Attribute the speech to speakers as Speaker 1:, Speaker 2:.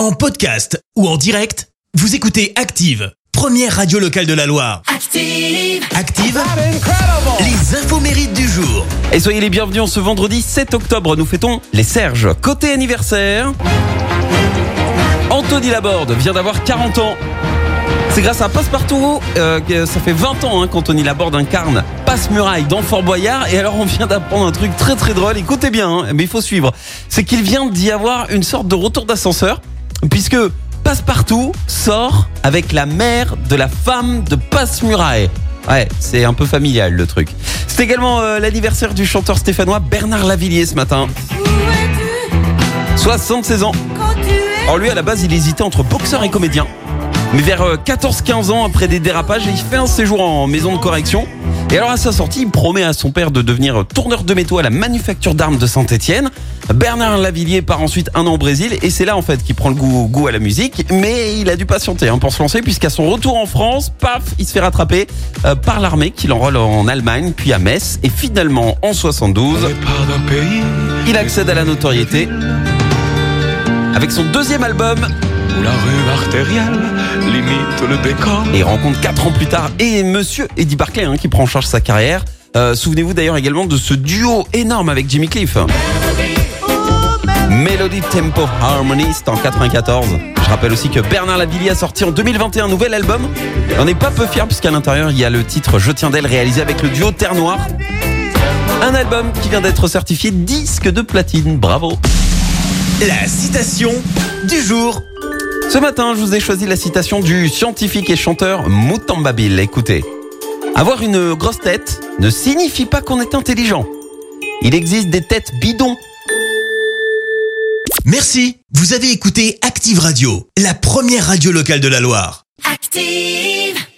Speaker 1: En podcast ou en direct, vous écoutez Active, première radio locale de la Loire.
Speaker 2: Active.
Speaker 1: Active, les infos mérites du jour.
Speaker 3: Et soyez les bienvenus en ce vendredi 7 octobre. Nous fêtons les Serges. Côté anniversaire, Anthony Laborde vient d'avoir 40 ans. C'est grâce à Passepartout, euh, que ça fait 20 ans hein, qu'Anthony Laborde incarne Passe-Muraille dans Fort Boyard. Et alors on vient d'apprendre un truc très très drôle. Écoutez bien, hein, mais il faut suivre. C'est qu'il vient d'y avoir une sorte de retour d'ascenseur, puisque Passepartout sort avec la mère de la femme de Passe-Muraille. Ouais, c'est un peu familial le truc. C'est également euh, l'anniversaire du chanteur stéphanois Bernard Lavillier ce matin. 76 ans. Alors lui à la base il hésitait entre boxeur et comédien. Mais vers euh, 14-15 ans après des dérapages, il fait un séjour en maison de correction. Et alors à sa sortie, il promet à son père de devenir tourneur de métaux à la manufacture d'armes de Saint-Étienne. Bernard Lavillier part ensuite un an au Brésil et c'est là en fait qu'il prend le goût, goût à la musique. Mais il a dû patienter hein, pour se lancer puisqu'à son retour en France, paf, il se fait rattraper euh, par l'armée qui l'enrôle en Allemagne puis à Metz. Et finalement en 72, il accède à la notoriété avec son deuxième album
Speaker 4: la rue artérielle limite le bécon.
Speaker 3: et il rencontre 4 ans plus tard et monsieur Eddie Barclay hein, qui prend en charge sa carrière. Euh, Souvenez-vous d'ailleurs également de ce duo énorme avec Jimmy Cliff. Melody Tempo Harmony, en 94. Je rappelle aussi que Bernard Lavillier a sorti en 2021 un nouvel album. On n'est pas peu fiers puisqu'à l'intérieur il y a le titre Je tiens d'elle réalisé avec le duo Terre Noire. Un album qui vient d'être certifié disque de platine. Bravo.
Speaker 1: La citation du jour.
Speaker 3: Ce matin, je vous ai choisi la citation du scientifique et chanteur Moutamba Bill. Écoutez. Avoir une grosse tête ne signifie pas qu'on est intelligent. Il existe des têtes bidons.
Speaker 1: Merci, vous avez écouté Active Radio, la première radio locale de la Loire.
Speaker 2: Active.